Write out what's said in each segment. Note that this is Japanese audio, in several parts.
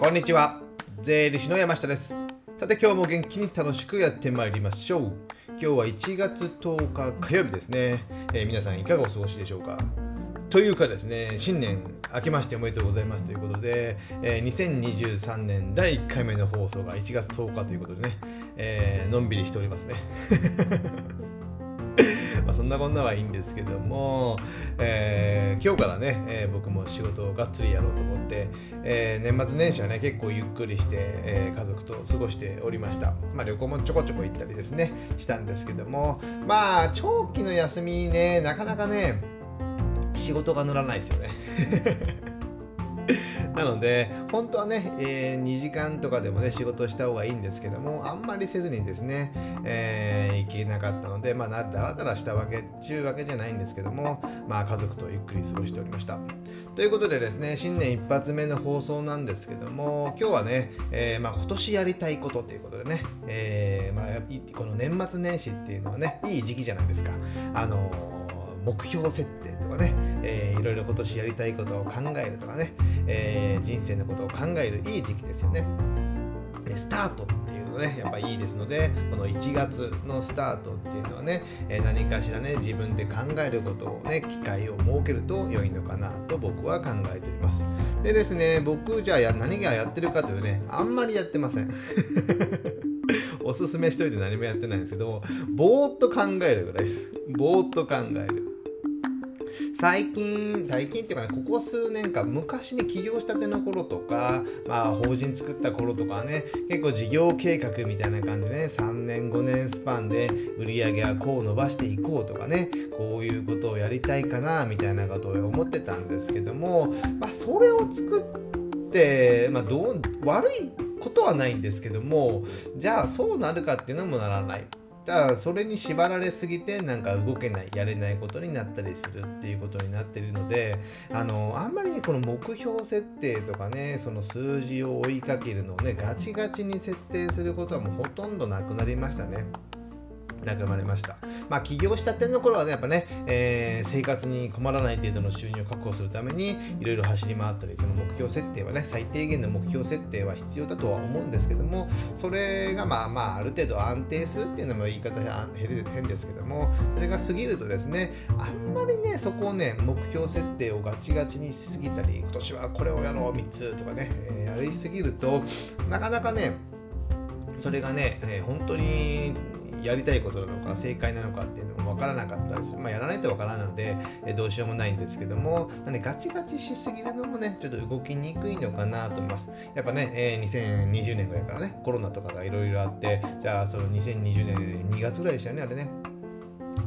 こんにちは。税理士の山下です。さて今日も元気に楽しくやってまいりましょう。今日は1月10日火曜日ですね、えー、皆さんいかがお過ごしでしょうか。というかですね新年明けましておめでとうございますということで、えー、2023年第1回目の放送が1月10日ということでね、えー、のんびりしておりますね。まあそんなこんなはいいんですけども、えー、今日からね、えー、僕も仕事をがっつりやろうと思って、えー、年末年始はね結構ゆっくりして、え家族と過ごしておりました、まあ、旅行もちょこちょこ行ったりですねしたんですけどもまあ長期の休みねなかなかね仕事が乗らないですよね。なので本当はね、えー、2時間とかでもね仕事した方がいいんですけどもあんまりせずにですね、えー、行けなかったのでまあだらだらしたわけちゅうわけじゃないんですけどもまあ家族とゆっくり過ごしておりました。ということでですね新年一発目の放送なんですけども今日はね、えー、まあ、今年やりたいことということでね、えまあ、この年末年始っていうのはねいい時期じゃないですか。あの目標設定とかねえー、いろいろ今年やりたいことを考えるとかね、えー、人生のことを考えるいい時期ですよね。スタートっていうのねやっぱいいですのでこの1月のスタートっていうのはね、え何かしらね自分で考えることをね機会を設けると良いのかなと僕は考えております。でですね僕じゃあ何がやってるかというねあんまりやってません。おすすめしといて何もやってないんですけどもぼーっと考えるぐらいです。ぼーっと考える。最近、最近っていうかね、ここ数年間、昔に起業したての頃とか、まあ、法人作った頃とかね、結構事業計画みたいな感じでね、3年、5年スパンで売り上げはこう伸ばしていこうとかね、こういうことをやりたいかな、みたいなことを思ってたんですけども、まあ、それを作って、まあ、どう、悪いことはないんですけども、じゃあそうなるかっていうのもならない。だそれに縛られすぎてなんか動けないやれないことになったりするっていうことになってるのであのあんまりねこの目標設定とかねその数字を追いかけるのをねガチガチに設定することはもうほとんどなくなりましたね。亡くなりました。まあ、起業したての頃はね、やっぱね、えー、生活に困らない程度の収入を確保するために、いろいろ走り回ったり、その目標設定はね、最低限の目標設定は必要だとは思うんですけども、それがまあまあ、ある程度安定するっていうのも言い方変ですけども、それが過ぎるとですね、あんまりね、そこをね、目標設定をガチガチにしすぎたり、今年はこれをやろう3つとかね、えー、やりすぎると、なかなかね、それがね、えー、本当にやりたいことなのか正解なのかっていうのも分からなかったりする、まあ、やらないと分からないので、えどうしようもないんですけどもなんでガチガチしすぎるのもねちょっと動きにくいのかなと思います。やっぱね、え、2020年ぐらいからねコロナとかがいろいろあってじゃあその2020年2月ぐらいでしたよねあれね。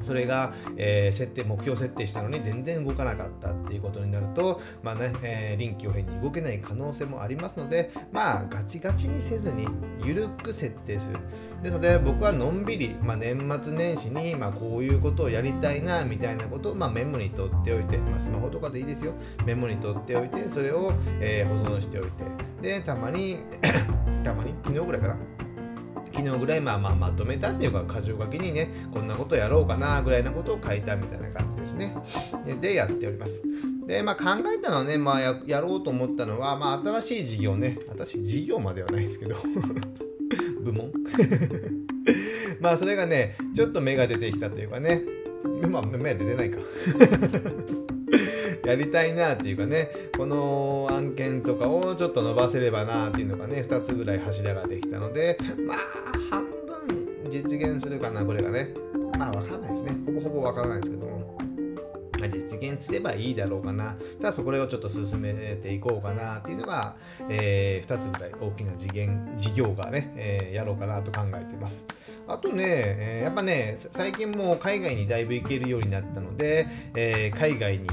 それが、えー、設定目標設定したのに全然動かなかったっていうことになると、まあねえー、臨機応変に動けない可能性もありますので、まあ、ガチガチにせずに緩く設定する。ですので、僕はのんびり、まあ、年末年始に、まあ、こういうことをやりたいなみたいなことを、まあ、メモに取っておいて、まあ、スマホとかでいいですよ。メモに取っておいて、それを、えー、保存しておいて、で、たまに たまに昨日ぐらいかな。昨日ぐらいまあまあまとめたっていうか箇条書きにねこんなことやろうかなぐらいなことを書いたみたいな感じですね。でやっております。でまあ考えたのはね、まあや、やろうと思ったのは、まあ、新しい事業ね。新しい事業まではないですけど。部門？まあそれがねちょっと芽が出てきたというかね。まあ芽は出てないか。やりたいなっていうかねこの案件とかをちょっと伸ばせればなっていうのがね2つぐらい柱ができたのでまあ半分実現するかなこれがねまあわからないですねほぼほぼわからないですけども実現すればいいだろうかな。ただそこをちょっと進めていこうかなっていうのが、えー、2つぐらい大きな次元、事業がね、えー、やろうかなと考えています。あとね、えー、やっぱね、最近もう海外にだいぶ行けるようになったので、え海外に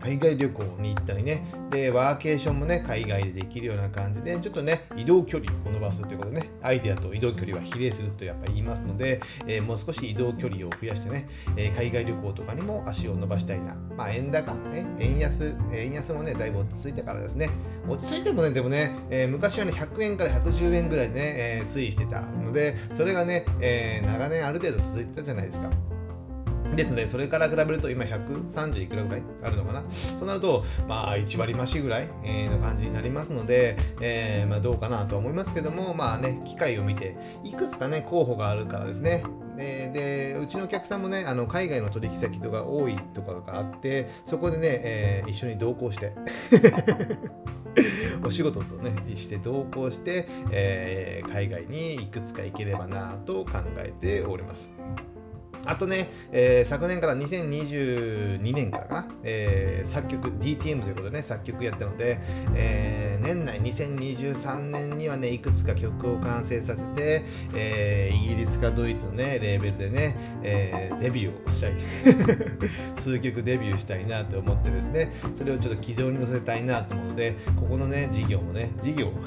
海外旅行に行ったりね、で、ワーケーションもね、海外でできるような感じで、ちょっとね、移動距離を伸ばすということでね、アイデアと移動距離は比例するとやっぱ言いますので、えー、もう少し移動距離を増やしてね、えー、海外旅行とかにも足を伸ばしたいな。まあ、円高、ね、円安、円安もね、だいぶ落ち着いてからですね、落ち着いてもね、でもね、えー、昔はね、100円から110円ぐらいでね、え推移してたので、それがね、え長年ある程度続いてたじゃないですか。ですので、それから比べると今130いくらぐらいあるのかな？となると、まあ1割増しぐらいの感じになりますので、えー、まあどうかなと思いますけども、まあね、機会を見て、いくつかね、候補があるからですね。ででうちのお客さんもねあの海外の取引先とか多いとかがあってそこでね、えー、一緒に同行して お仕事とねして同行して、えー、海外にいくつか行ければなと考えております。あとね、えー、昨年から2022年からかな、えー、作曲 DTM ということでね作曲やったので、えー、年内2023年にはねいくつか曲を完成させて、えイギリスかドイツのねレーベルでね、えデビューをしたい。数曲デビューしたいなと思ってですねそれをちょっと軌道に乗せたいなと思うのでここのね事業もね事業。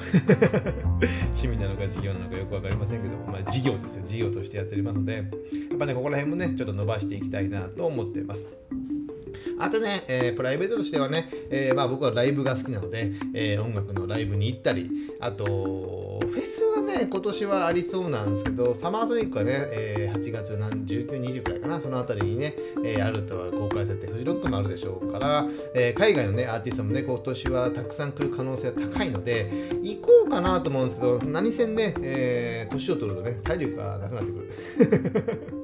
趣味なのか事業なのかよく分かりませんけども、まあ、事業ですよ。事業としてやっておりますのでやっぱねここら辺もねちょっと伸ばしていきたいなと思ってます。あとね、えー、プライベートとしてはね、えー、まあ、僕はライブが好きなので、えー、音楽のライブに行ったり、あと、フェスはね、今年はありそうなんですけど、サマーソニックはね、え8月何19、20くらいかな、そのあたりにね、えあるとは公開されて、フジロックもあるでしょうから、え海外のね、アーティストもね、今年はたくさん来る可能性は高いので、行こうかなと思うんですけど、何せね、え年を取るとね、体力がなくなってくる。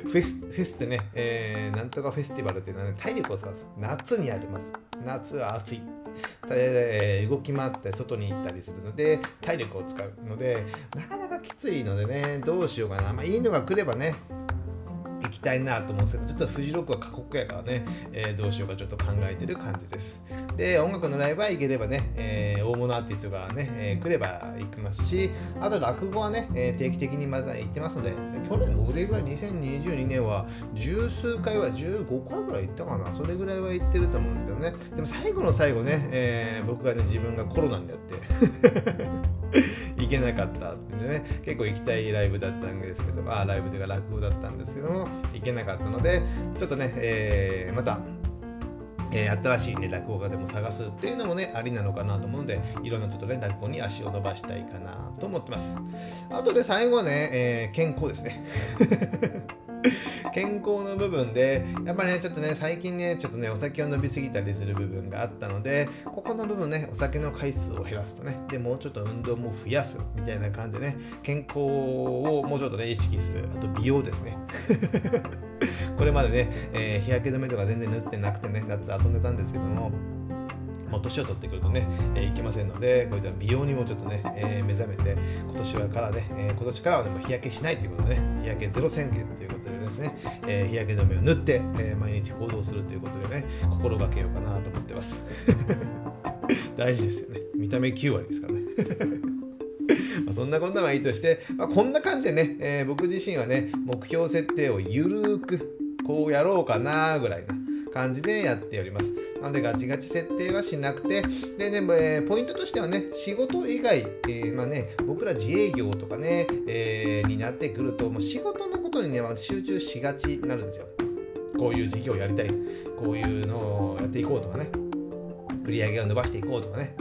フェスフェスってね、えー、なんとかフェスティバルっていうのはね、体力を使うんです。夏にあります。夏は暑い。え、動き回って外に行ったりするので、体力を使うので、なかなかきついのでね、どうしようかな。まあ、いいのが来ればね、行きたいなと思うんですけど、ちょっとフジロックは過酷やからね、えー、どうしようかちょっと考えてる感じです。で、音楽のライブは行ければね、えー、大物アーティストがね、えー、来れば行きますし、あと落語はね、え定期的にまだ行ってますので、去年も俺ぐらい2022年は十数回は15回ぐらい行ったかな、それぐらいは行ってると思うんですけどね、でも最後の最後ね、え僕がね、自分がコロナになって 行けなかったってね、結構行きたいライブだったんですけど、まあライブというか落語だったんですけども、いけなかったので、ちょっとね、えー、また、えー、新しい、ね、落語家でも探すっていうのもねありなのかなと思うのでいろんなちょっとね落語に足を伸ばしたいかなと思ってます。あとで最後はね、えー、健康ですね。健康の部分でやっぱりねちょっとね最近ねちょっとねお酒を飲みすぎたりする部分があったのでここの部分ねお酒の回数を減らすとねでもうちょっと運動も増やすみたいな感じでね健康をもうちょっとね意識する。あと美容ですね。これまでね、えー、日焼け止めとか全然塗ってなくてね夏遊んでたんですけどももう年を取ってくるとね、えー、いけませんので、こういった美容にもちょっとね、えー、目覚めて、今年はからね、えー、今年からはでも日焼けしないということでね、日焼けゼロ宣言ということでですね、えー、日焼け止めを塗って、えー、毎日行動するということでね、心がけようかなと思ってます。大事ですよね。見た目9割ですからね。まあそんなこんなはいいとして、まあ、こんな感じでね、えー、僕自身はね、目標設定をゆるーくこうやろうかなぐらいな感じでやっております。なのでガチガチ設定はしなくて、ででも、えー、ポイントとしてはね、仕事以外、えー、まあね、僕ら自営業とかね、えー、になってくると、もう仕事のことにね、集中しがちになるんですよ。こういう事業をやりたい、こういうのをやっていこうとかね。売り上げを伸ばしていこうとかね、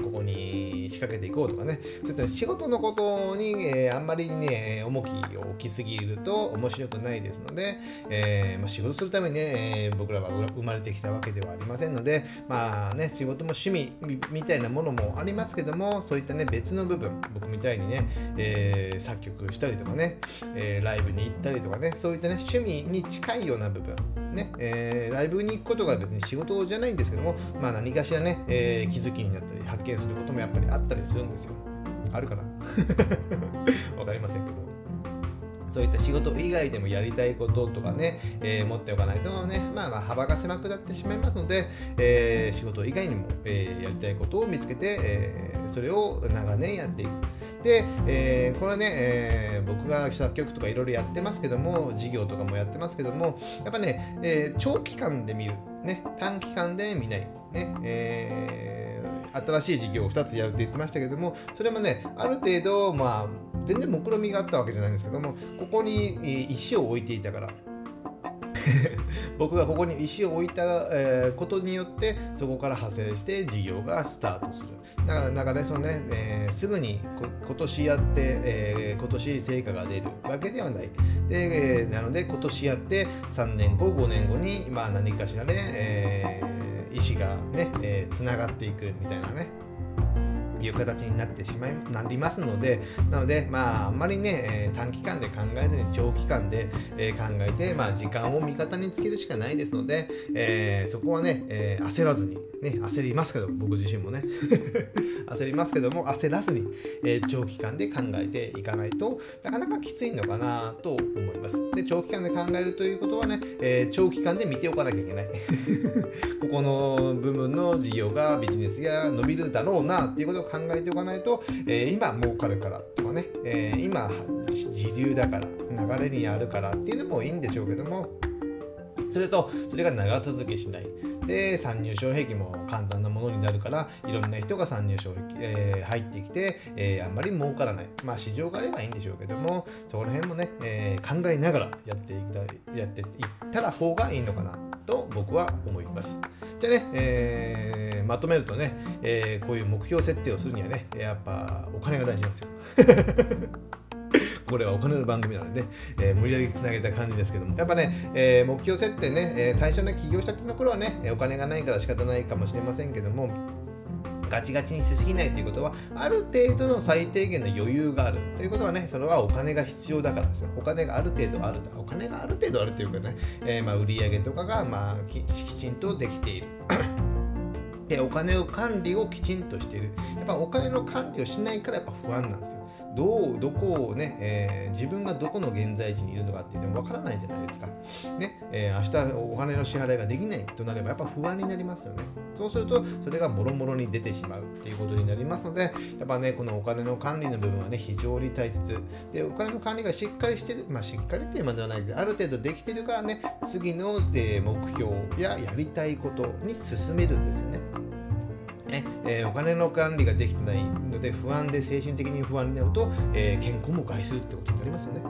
仕掛けていこうとかね、そういった仕事のことに、えー、あんまりね、重きを置きすぎると面白くないですので、えー、まあ、仕事するためにね、え、僕らは生まれてきたわけではありませんので、まあね、仕事も趣味みたいなものもありますけども、そういったね、別の部分、僕みたいにね、え作曲したりとかね、えライブに行ったりとかね、そういったね、趣味に近いような部分、ね、えライブに行くことが別に仕事じゃないんですけども、まあ何かしらね、えー、気づきになったり発見することもやっぱりあったりするんですよ。あるかな？わかりませんけど。そういった仕事以外でもやりたいこととかね、えー、持っておかないとね、まあ、まあ幅が狭くなってしまいますので、えー、仕事以外にも、えー、やりたいことを見つけて、えそれを長年やっていく。で、えこれね、え僕が作曲とかいろいろやってますけども、事業とかもやってますけども、やっぱね、え長期間で見る、ね、短期間で見ない。ねえー、新しい事業を2つやるって言ってましたけどもそれもねある程度まあ全然目論みがあったわけじゃないんですけどもここに石を置いていたから 僕がここに石を置いた、え、ことによってそこから派生して事業がスタートする。だからなんかねそのね、えー、すぐに今年やって、えー、今年成果が出るわけではない。で、えー、なので今年やって3年後5年後に、まあ、何かしらで、えー、意思がね、えー、がっていくみたいなね。いう形になってしまいなりますのでなのでまああんまりね、短期間で考えずに長期間で、え考えて、まあ、時間を味方につけるしかないですので、えー、そこはね、えー、焦らずにね焦りますけど僕自身もね。焦りますけども 焦らずに、えー、長期間で考えていかないとなかなかきついのかなと思います。で長期間で考えるということはね、え長期間で見ておかなきゃいけない。ここの部分の事業がビジネスが伸びるだろうなっていうことを考考えておかないと、えー、今儲かるからとかね、えー、今時流だから流れにあるからっていうのもいいんでしょうけどもそれとそれが長続きしない。で参入障壁も簡単なものになるからいろんな人が参入障壁、えー、入ってきて、えー、あんまり儲からない。まあ市場があればいいんでしょうけどもそこら辺もね、えー、考えながらやっていたやっていったら方がいいのかなと僕は思います。じゃあね、えー、まとめるとね、え、こういう目標設定をするにはねやっぱお金が大事なんですよ。これはお金の番組なので、えー、無理やりつなげた感じですけども、やっぱね、えー、目標設定ね、え、最初ね、起業したての頃はね、お金がないから仕方ないかもしれませんけども、ガチガチにしすぎないということは、ある程度の最低限の余裕があるということはね、それはお金が必要だからですよ。お金がある程度あると。お金がある程度あるというかね、えー、まあ売上とかがまあきちんとできている。でお金の管理をきちんとしている。やっぱお金の管理をしないからやっぱ不安なんですよ。どうどこをね、えー、自分がどこの現在地にいるのかっていうのもわからないじゃないですか。ね、えー、明日お金の支払いができないとなればやっぱ不安になりますよね。そうするとそれがもろもろに出てしまうっていうことになりますので、やっぱね、このお金の管理の部分はね、非常に大切。で、お金の管理がしっかりしてる、まあしっかりっていうまではないけど、ある程度できてるからね、次の、えー、目標ややりたいことに進めるんですよね。ねえー、お金の管理ができてないので不安で精神的に不安になると、えー、健康も害するってことになりますよね。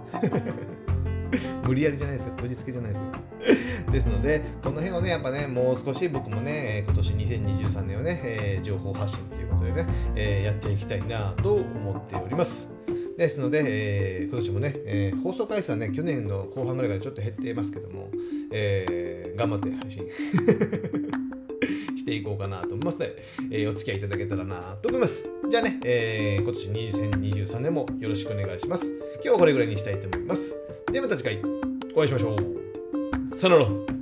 無理やりじゃないですよ。こじつけじゃないですよ。ですので、この辺をね、やっぱね、もう少し僕もね、今年2023年をね、えー、情報発信ということでね、え、やっていきたいなと思っております。ですので、えー、今年もね、えー、放送回数はね、去年の後半ぐらいからちょっと減ってますけども、えー、頑張って配信していこうかなと思いますので、えー、お付き合いいただけたらなと思います。じゃあね、えー、今年2023年もよろしくお願いします。今日はこれぐらいにしたいと思います。ではまた次回お会いしましょう。さよなら。